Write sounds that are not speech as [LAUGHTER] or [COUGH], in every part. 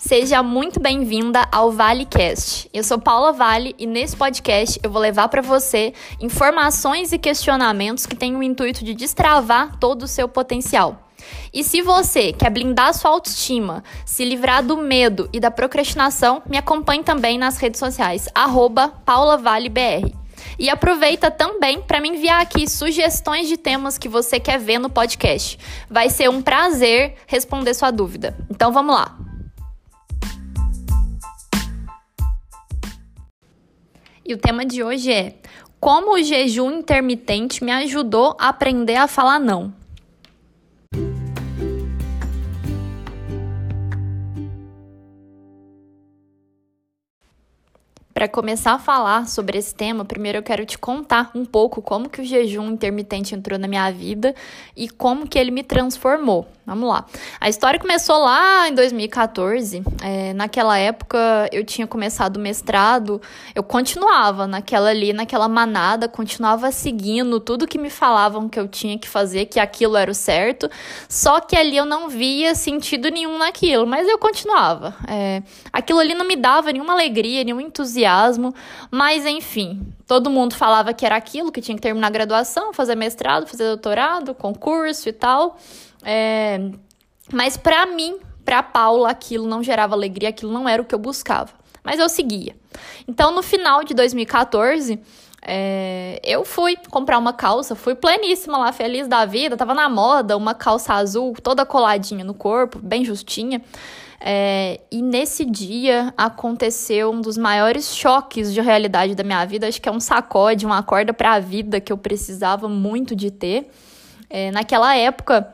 Seja muito bem-vinda ao ValeCast. Eu sou Paula Vale e nesse podcast eu vou levar para você informações e questionamentos que têm o intuito de destravar todo o seu potencial. E se você quer blindar sua autoestima, se livrar do medo e da procrastinação, me acompanhe também nas redes sociais, @paulavalebr. E aproveita também para me enviar aqui sugestões de temas que você quer ver no podcast. Vai ser um prazer responder sua dúvida. Então vamos lá. E o tema de hoje é: Como o jejum intermitente me ajudou a aprender a falar não? Para começar a falar sobre esse tema, primeiro eu quero te contar um pouco como que o jejum intermitente entrou na minha vida e como que ele me transformou. Vamos lá. A história começou lá em 2014. É, naquela época eu tinha começado o mestrado, eu continuava naquela ali, naquela manada, continuava seguindo tudo que me falavam que eu tinha que fazer, que aquilo era o certo. Só que ali eu não via sentido nenhum naquilo, mas eu continuava. É, aquilo ali não me dava nenhuma alegria, nenhum entusiasmo, mas enfim, todo mundo falava que era aquilo, que tinha que terminar a graduação, fazer mestrado, fazer doutorado, concurso e tal. É, mas para mim, para Paula, aquilo não gerava alegria, aquilo não era o que eu buscava. Mas eu seguia. Então, no final de 2014, é, eu fui comprar uma calça, fui pleníssima lá, feliz da vida, tava na moda, uma calça azul, toda coladinha no corpo, bem justinha. É, e nesse dia aconteceu um dos maiores choques de realidade da minha vida. Acho que é um sacode, uma corda para a vida que eu precisava muito de ter. É, naquela época,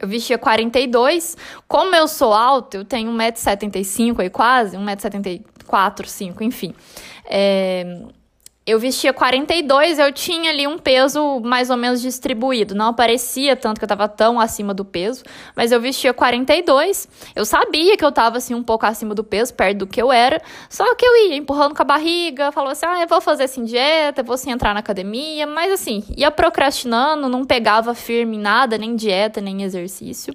eu vestia 42. Como eu sou alta, eu tenho 1,75m aí quase, 1,74m, 5, enfim. É, eu vestia 42, eu tinha ali um peso mais ou menos distribuído. Não aparecia tanto que eu estava tão acima do peso, mas eu vestia 42. Eu sabia que eu estava assim um pouco acima do peso, perto do que eu era. Só que eu ia empurrando com a barriga, falava assim: "Ah, eu vou fazer assim dieta, vou assim entrar na academia", mas assim, ia procrastinando, não pegava firme em nada, nem dieta, nem exercício.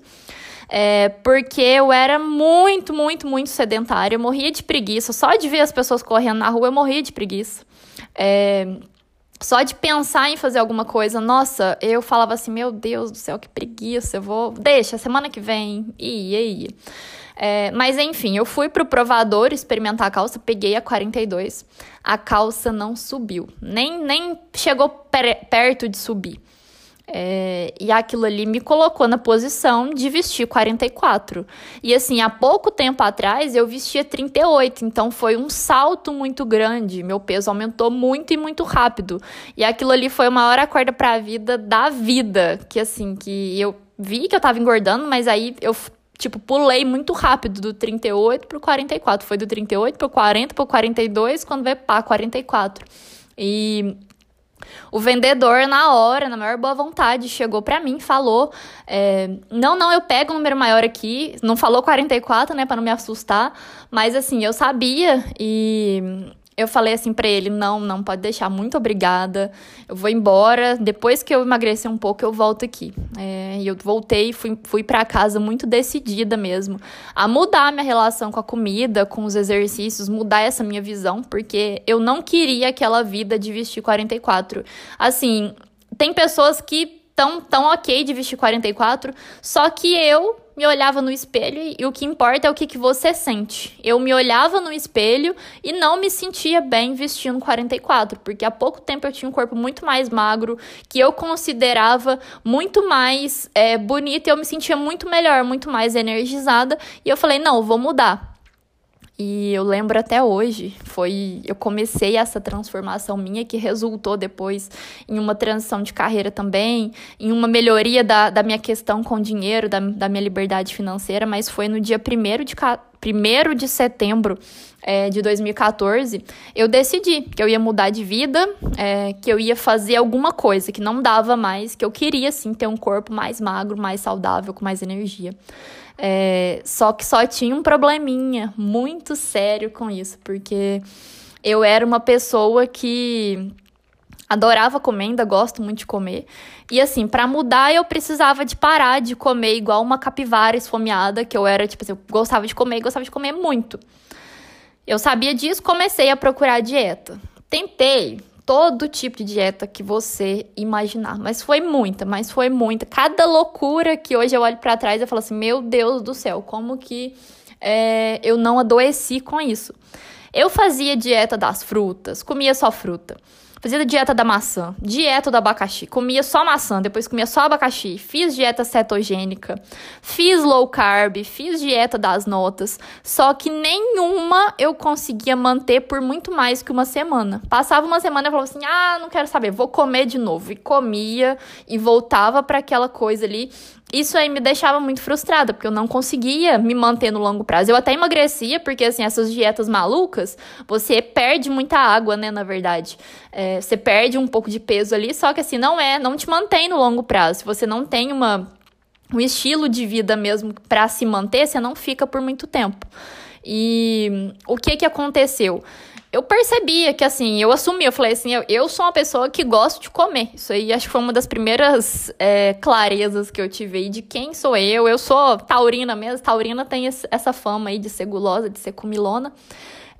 É, porque eu era muito, muito, muito sedentária, eu morria de preguiça. Só de ver as pessoas correndo na rua, eu morria de preguiça. É, só de pensar em fazer alguma coisa, nossa, eu falava assim, meu Deus do céu, que preguiça, eu vou, deixa, semana que vem, ia, ia. É, mas enfim, eu fui pro provador experimentar a calça, peguei a 42, a calça não subiu, nem, nem chegou perto de subir. É, e aquilo ali me colocou na posição de vestir 44. E assim, há pouco tempo atrás eu vestia 38, então foi um salto muito grande. Meu peso aumentou muito e muito rápido. E aquilo ali foi a maior acorda para a vida da vida. Que assim, que eu vi que eu tava engordando, mas aí eu tipo, pulei muito rápido do 38 pro 44. Foi do 38 pro 40 pro 42, quando veio pá, 44. E o vendedor, na hora, na maior boa vontade, chegou para mim, falou: é, Não, não, eu pego um número maior aqui. Não falou 44, né, para não me assustar. Mas assim, eu sabia e eu falei assim para ele: não, não pode deixar, muito obrigada. Eu vou embora. Depois que eu emagrecer um pouco, eu volto aqui. É, e eu voltei, fui, fui para casa muito decidida mesmo a mudar minha relação com a comida, com os exercícios, mudar essa minha visão, porque eu não queria aquela vida de vestir 44. Assim, tem pessoas que tão, tão ok de vestir 44, só que eu me olhava no espelho e o que importa é o que, que você sente. Eu me olhava no espelho e não me sentia bem vestindo 44, porque há pouco tempo eu tinha um corpo muito mais magro, que eu considerava muito mais é, bonito e eu me sentia muito melhor, muito mais energizada. E eu falei: não, vou mudar. E eu lembro até hoje, foi eu comecei essa transformação minha que resultou depois em uma transição de carreira também, em uma melhoria da, da minha questão com dinheiro, da, da minha liberdade financeira, mas foi no dia 1 de, 1 de setembro é, de 2014, eu decidi que eu ia mudar de vida, é, que eu ia fazer alguma coisa que não dava mais, que eu queria sim ter um corpo mais magro, mais saudável, com mais energia. É, só que só tinha um probleminha muito sério com isso, porque eu era uma pessoa que Adorava comer, ainda gosto muito de comer. E assim, para mudar, eu precisava de parar de comer igual uma capivara esfomeada, que eu era, tipo assim, eu gostava de comer gostava de comer muito. Eu sabia disso, comecei a procurar dieta. Tentei todo tipo de dieta que você imaginar, mas foi muita, mas foi muita. Cada loucura que hoje eu olho para trás e falo assim: meu Deus do céu, como que é, eu não adoeci com isso? Eu fazia dieta das frutas, comia só fruta. Fazia dieta da maçã, dieta do abacaxi. Comia só maçã, depois comia só abacaxi. Fiz dieta cetogênica, fiz low carb, fiz dieta das notas. Só que nenhuma eu conseguia manter por muito mais que uma semana. Passava uma semana e falava assim: ah, não quero saber, vou comer de novo. E comia e voltava para aquela coisa ali isso aí me deixava muito frustrada, porque eu não conseguia me manter no longo prazo. Eu até emagrecia, porque assim, essas dietas malucas, você perde muita água, né, na verdade. É, você perde um pouco de peso ali, só que assim, não é, não te mantém no longo prazo. Se você não tem uma, um estilo de vida mesmo para se manter, você não fica por muito tempo. E o que que aconteceu? Eu percebia que, assim, eu assumi, eu falei assim, eu, eu sou uma pessoa que gosto de comer. Isso aí acho que foi uma das primeiras é, clarezas que eu tive aí de quem sou eu. Eu sou taurina mesmo, taurina tem essa fama aí de ser gulosa, de ser comilona.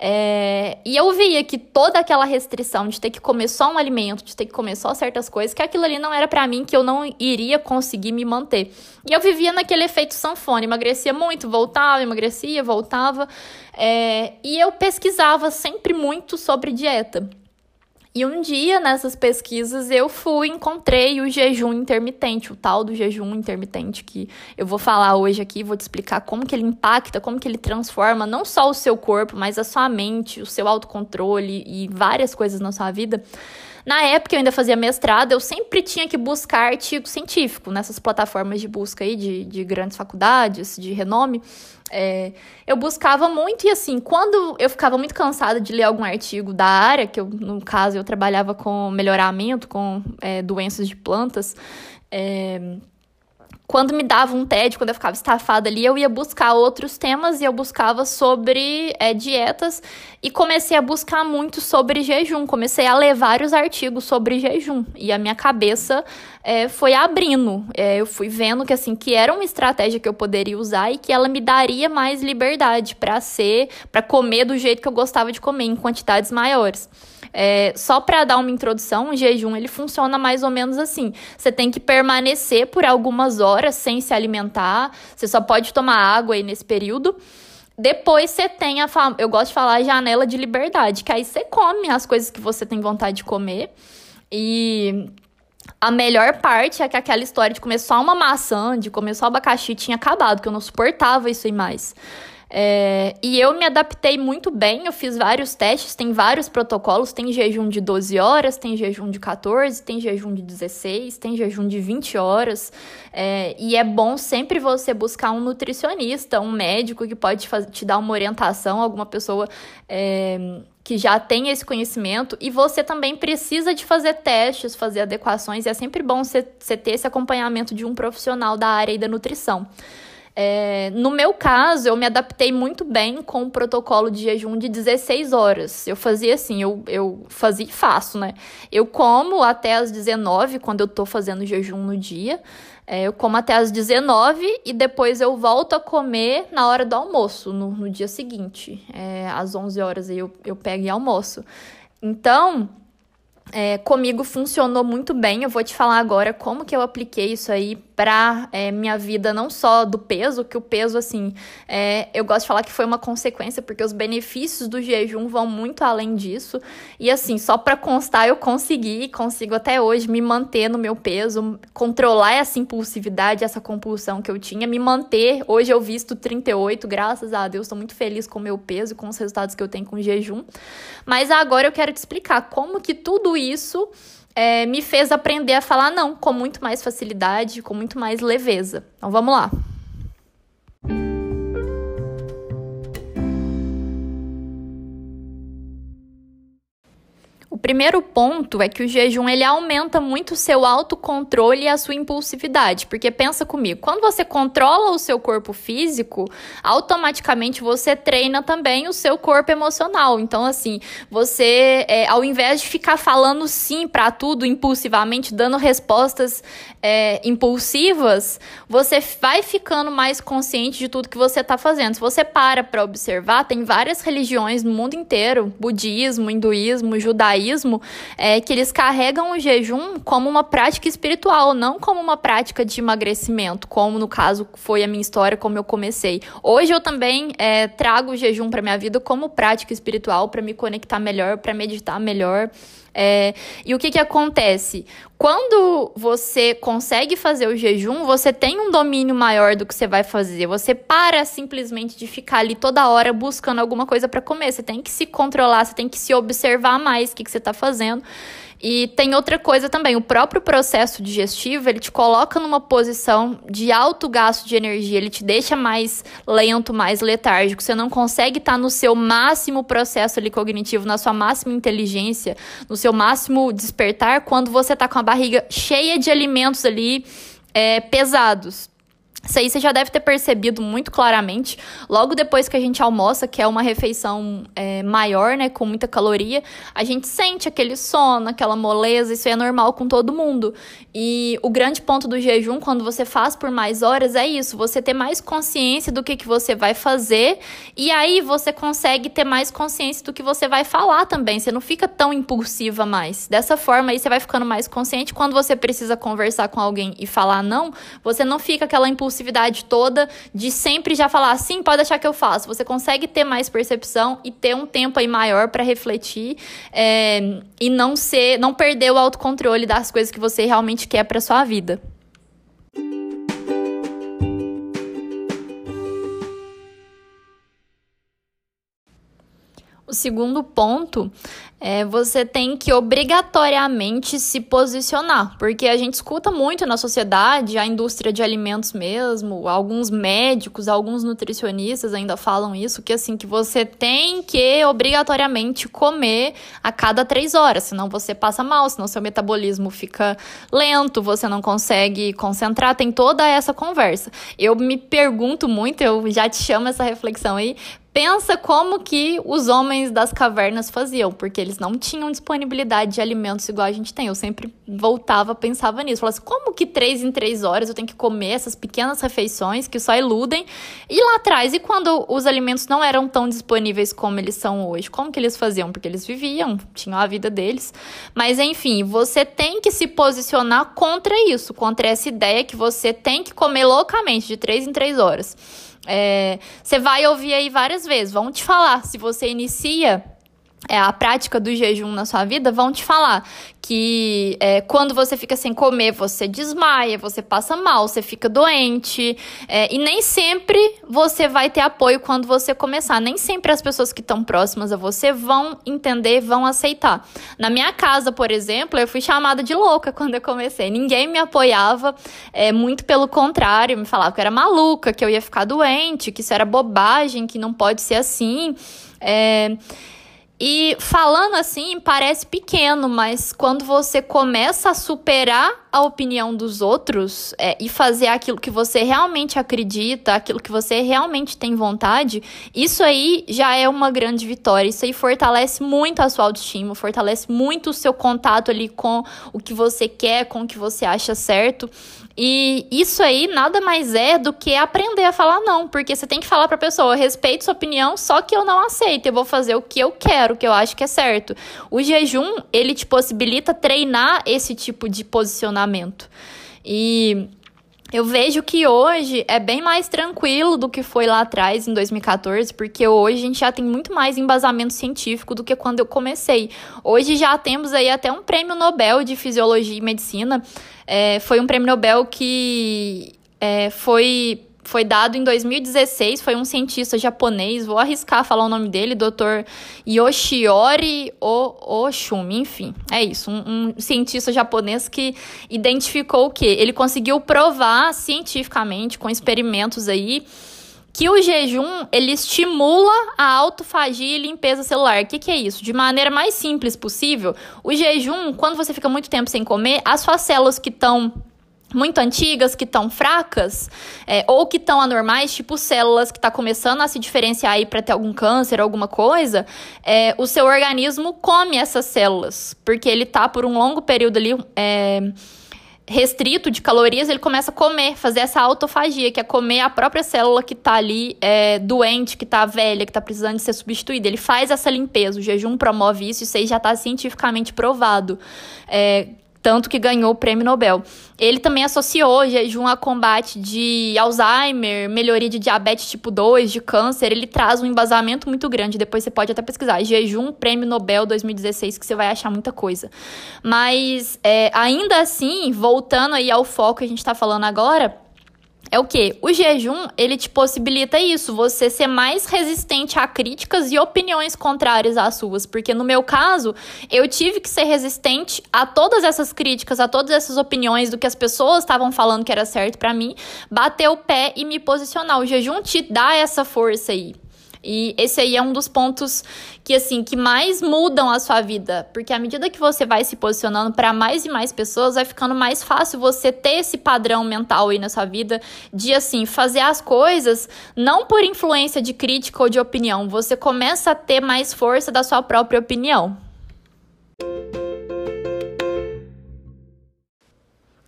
É, e eu via que toda aquela restrição de ter que comer só um alimento, de ter que comer só certas coisas, que aquilo ali não era para mim, que eu não iria conseguir me manter. E eu vivia naquele efeito sanfona, emagrecia muito, voltava, emagrecia, voltava. É, e eu pesquisava sempre muito sobre dieta. E um dia, nessas pesquisas, eu fui, encontrei o jejum intermitente, o tal do jejum intermitente que eu vou falar hoje aqui, vou te explicar como que ele impacta, como que ele transforma não só o seu corpo, mas a sua mente, o seu autocontrole e várias coisas na sua vida. Na época eu ainda fazia mestrado, eu sempre tinha que buscar artigo científico nessas plataformas de busca aí de, de grandes faculdades, de renome. É, eu buscava muito e assim, quando eu ficava muito cansada de ler algum artigo da área, que eu, no caso, eu trabalhava com melhoramento, com é, doenças de plantas, é, quando me dava um tédio, quando eu ficava estafada ali, eu ia buscar outros temas e eu buscava sobre é, dietas e comecei a buscar muito sobre jejum. Comecei a ler vários artigos sobre jejum e a minha cabeça é, foi abrindo. É, eu fui vendo que assim que era uma estratégia que eu poderia usar e que ela me daria mais liberdade para ser, para comer do jeito que eu gostava de comer em quantidades maiores. É, só para dar uma introdução, o jejum ele funciona mais ou menos assim. Você tem que permanecer por algumas horas sem se alimentar. Você só pode tomar água aí nesse período. Depois você tem a eu gosto de falar janela de liberdade, que aí você come as coisas que você tem vontade de comer. E a melhor parte é que aquela história de comer só uma maçã, de comer só abacaxi, tinha acabado, que eu não suportava isso aí mais. É, e eu me adaptei muito bem, eu fiz vários testes, tem vários protocolos, tem jejum de 12 horas, tem jejum de 14, tem jejum de 16, tem jejum de 20 horas. É, e é bom sempre você buscar um nutricionista, um médico que pode te, dar uma orientação, alguma pessoa. É, que já tem esse conhecimento e você também precisa de fazer testes, fazer adequações, e é sempre bom você, ter esse acompanhamento de um profissional da área da nutrição. É, no meu caso, eu me adaptei muito bem com o protocolo de jejum de 16 horas. Eu fazia assim, eu, eu fazia e faço, né? Eu como até as 19, quando eu tô fazendo jejum no dia. É, eu como até as 19 e depois eu volto a comer na hora do almoço, no, no dia seguinte. É, às 11 horas eu, eu pego e almoço. Então, é, comigo funcionou muito bem. Eu vou te falar agora como que eu apliquei isso aí para é, minha vida, não só do peso, que o peso, assim, é, eu gosto de falar que foi uma consequência, porque os benefícios do jejum vão muito além disso. E, assim, só para constar, eu consegui, consigo até hoje me manter no meu peso, controlar essa impulsividade, essa compulsão que eu tinha, me manter. Hoje eu visto 38, graças a Deus, estou muito feliz com o meu peso, com os resultados que eu tenho com o jejum. Mas agora eu quero te explicar como que tudo isso é, me fez aprender a falar não com muito mais facilidade, com muito mais leveza. Então vamos lá. O primeiro ponto é que o jejum ele aumenta muito o seu autocontrole e a sua impulsividade, porque pensa comigo, quando você controla o seu corpo físico, automaticamente você treina também o seu corpo emocional. Então, assim, você, é, ao invés de ficar falando sim para tudo impulsivamente, dando respostas é, impulsivas, você vai ficando mais consciente de tudo que você está fazendo. Se você para para observar, tem várias religiões no mundo inteiro, budismo, hinduísmo, judaísmo, é, que eles carregam o jejum como uma prática espiritual, não como uma prática de emagrecimento, como no caso foi a minha história, como eu comecei. Hoje eu também é, trago o jejum para minha vida como prática espiritual, para me conectar melhor, para meditar melhor. É, e o que, que acontece? Quando você consegue fazer o jejum, você tem um domínio maior do que você vai fazer. Você para simplesmente de ficar ali toda hora buscando alguma coisa para comer. Você tem que se controlar, você tem que se observar mais o que, que você está fazendo. E tem outra coisa também, o próprio processo digestivo, ele te coloca numa posição de alto gasto de energia, ele te deixa mais lento, mais letárgico, você não consegue estar no seu máximo processo ali cognitivo, na sua máxima inteligência, no seu máximo despertar, quando você está com a barriga cheia de alimentos ali é, pesados. Isso aí você já deve ter percebido muito claramente. Logo depois que a gente almoça, que é uma refeição é, maior, né, com muita caloria, a gente sente aquele sono, aquela moleza. Isso é normal com todo mundo. E o grande ponto do jejum, quando você faz por mais horas, é isso: você ter mais consciência do que, que você vai fazer. E aí você consegue ter mais consciência do que você vai falar também. Você não fica tão impulsiva mais. Dessa forma aí você vai ficando mais consciente. Quando você precisa conversar com alguém e falar não, você não fica aquela impulsiva impulsividade toda de sempre já falar assim, pode deixar que eu faço. Você consegue ter mais percepção e ter um tempo aí maior para refletir é, e não ser, não perder o autocontrole das coisas que você realmente quer para sua vida. O segundo ponto é você tem que obrigatoriamente se posicionar, porque a gente escuta muito na sociedade, a indústria de alimentos mesmo, alguns médicos, alguns nutricionistas ainda falam isso, que assim, que você tem que obrigatoriamente comer a cada três horas, senão você passa mal, senão seu metabolismo fica lento, você não consegue concentrar, tem toda essa conversa. Eu me pergunto muito, eu já te chamo essa reflexão aí, Pensa como que os homens das cavernas faziam, porque eles não tinham disponibilidade de alimentos igual a gente tem. Eu sempre voltava, pensava nisso. Falava assim, como que três em três horas eu tenho que comer essas pequenas refeições que só iludem? E lá atrás, e quando os alimentos não eram tão disponíveis como eles são hoje? Como que eles faziam? Porque eles viviam, tinham a vida deles. Mas enfim, você tem que se posicionar contra isso, contra essa ideia que você tem que comer loucamente de três em três horas. É, você vai ouvir aí várias vezes, vão te falar. Se você inicia é, a prática do jejum na sua vida, vão te falar que é, quando você fica sem comer, você desmaia, você passa mal, você fica doente. É, e nem sempre você vai ter apoio quando você começar. Nem sempre as pessoas que estão próximas a você vão entender, vão aceitar. Na minha casa, por exemplo, eu fui chamada de louca [LAUGHS] quando eu comecei. Ninguém me apoiava, é, muito pelo contrário, me falava que era maluca, que eu ia ficar doente, que isso era bobagem, que não pode ser assim. É, e falando assim, parece pequeno, mas quando você começa a superar a opinião dos outros é, e fazer aquilo que você realmente acredita, aquilo que você realmente tem vontade, isso aí já é uma grande vitória. Isso aí fortalece muito a sua autoestima, fortalece muito o seu contato ali com o que você quer, com o que você acha certo. E isso aí nada mais é do que aprender a falar não, porque você tem que falar para a pessoa, respeito sua opinião, só que eu não aceito, eu vou fazer o que eu quero, o que eu acho que é certo. O jejum, ele te possibilita treinar esse tipo de posicionamento. E eu vejo que hoje é bem mais tranquilo do que foi lá atrás, em 2014, porque hoje a gente já tem muito mais embasamento científico do que quando eu comecei. Hoje já temos aí até um prêmio Nobel de Fisiologia e Medicina é, foi um prêmio Nobel que é, foi foi dado em 2016, foi um cientista japonês, vou arriscar falar o nome dele, Dr. Yoshiori Oshumi, enfim, é isso, um, um, cientista japonês que identificou o que? Ele conseguiu provar cientificamente, com experimentos aí, que o jejum ele estimula a autofagia e limpeza celular. O que, que é isso? De maneira mais simples possível, o jejum, quando você fica muito tempo sem comer, as suas células que estão muito antigas, que estão fracas, é, ou que estão anormais, tipo células que está começando a se diferenciar aí para ter algum câncer, alguma coisa, é, o seu organismo come essas células, porque ele está por um longo período ali. É, restrito de calorias, ele começa a comer, fazer essa autofagia, que é comer a própria célula que está ali é, doente, que está velha, que está precisando de ser substituída. Ele faz essa limpeza. O jejum promove isso, isso aí já está cientificamente provado. Tanto que ganhou o prêmio Nobel. Ele também associou jejum a combate de Alzheimer, melhoria de diabetes tipo 2, de câncer. Ele traz um embasamento muito grande. Depois você pode até pesquisar. Jejum, prêmio Nobel 2016, que você vai achar muita coisa. Mas, é, ainda assim, voltando aí ao foco que a gente está falando agora é o que? O jejum, ele te possibilita isso, você ser mais resistente a críticas e opiniões contrárias às suas. Porque no meu caso, eu tive que ser resistente a todas essas críticas, a todas essas opiniões do que as pessoas estavam falando que era certo para mim, bater o pé e me posicionar. O jejum te dá essa força aí. E esse aí é um dos pontos que assim que mais mudam a sua vida, porque à medida que você vai se posicionando para mais e mais pessoas, vai ficando mais fácil você ter esse padrão mental aí na sua vida de assim fazer as coisas não por influência de crítica ou de opinião, você começa a ter mais força da sua própria opinião.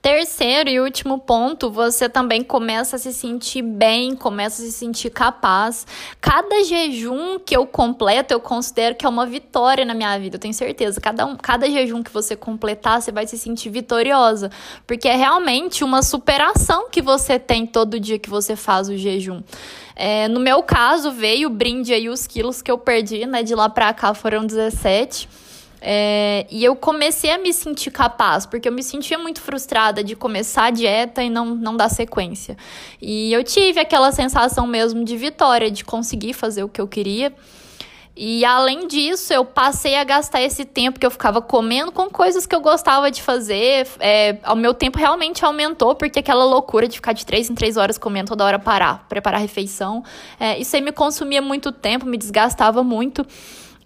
Terceiro e último ponto, você também começa a se sentir bem, começa a se sentir capaz. Cada jejum que eu completo, eu considero que é uma vitória na minha vida, eu tenho certeza. Cada, um, cada jejum que você completar, você vai se sentir vitoriosa, porque é realmente uma superação que você tem todo dia que você faz o jejum. É, no meu caso, veio o brinde aí os quilos que eu perdi, né? De lá pra cá foram 17. É, e eu comecei a me sentir capaz, porque eu me sentia muito frustrada de começar a dieta e não, não dar sequência. E eu tive aquela sensação mesmo de vitória, de conseguir fazer o que eu queria. E além disso, eu passei a gastar esse tempo que eu ficava comendo com coisas que eu gostava de fazer. É, o meu tempo realmente aumentou, porque aquela loucura de ficar de três em três horas comendo toda hora parar, preparar refeição. É, isso aí me consumia muito tempo, me desgastava muito.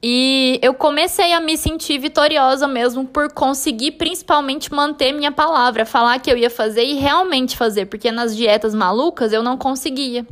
E eu comecei a me sentir vitoriosa mesmo por conseguir principalmente manter minha palavra, falar que eu ia fazer e realmente fazer, porque nas dietas malucas eu não conseguia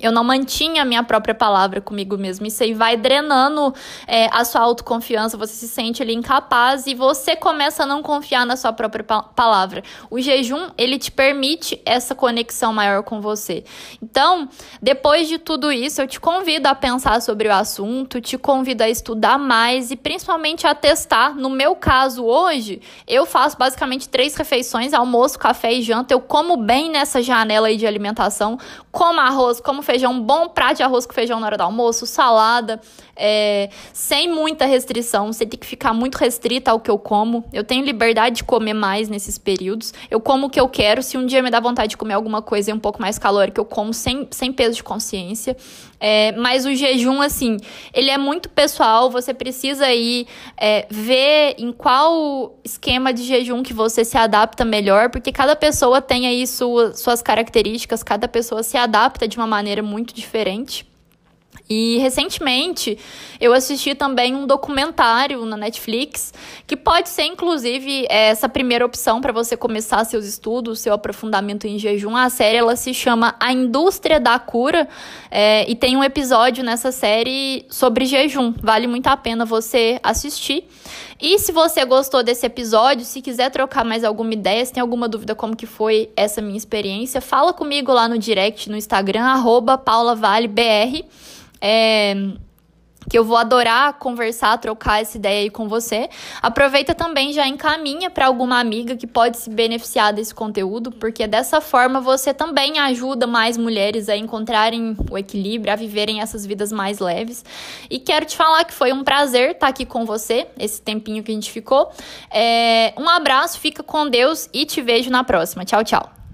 eu não mantinha a minha própria palavra comigo mesmo. Isso aí vai drenando é, a sua autoconfiança, você se sente ali incapaz e você começa a não confiar na sua própria palavra. O jejum, ele te permite essa conexão maior com você. Então, depois de tudo isso, eu te convido a pensar sobre o assunto, te convido a estudar mais e principalmente a testar. No meu caso, hoje, eu faço basicamente três refeições: almoço, café e janta. Eu como bem nessa janela aí de alimentação, como arroz, como feijão, bom prato de arroz com feijão na hora do almoço, salada, é, sem muita restrição, sem ter que ficar muito restrita ao que eu como. Eu tenho liberdade de comer mais nesses períodos. Eu como o que eu quero. Se um dia me dá vontade de comer alguma coisa um pouco mais calórica, eu como sem, sem peso de consciência. É, mas o jejum, assim, ele é muito pessoal. Você precisa aí é, ver em qual esquema de jejum que você se adapta melhor, porque cada pessoa tem aí sua, suas características, cada pessoa se adapta de uma maneira muito diferente. E recentemente eu assisti também um documentário na Netflix que pode ser inclusive essa primeira opção para você começar seus estudos, seu aprofundamento em jejum. A série ela se chama A Indústria da Cura é, e tem um episódio nessa série sobre jejum. Vale muito a pena você assistir. E se você gostou desse episódio, se quiser trocar mais alguma ideia, se tem alguma dúvida como que foi essa minha experiência, fala comigo lá no direct no Instagram, arroba paulavallebr. É, que eu vou adorar conversar, trocar essa ideia aí com você. Aproveita também já encaminha para alguma amiga que pode se beneficiar desse conteúdo, porque dessa forma você também ajuda mais mulheres a encontrarem o equilíbrio, a viverem essas vidas mais leves. E quero te falar que foi um prazer estar aqui com você, esse tempinho que a gente ficou. É, um abraço, fica com Deus e te vejo na próxima. Tchau, tchau.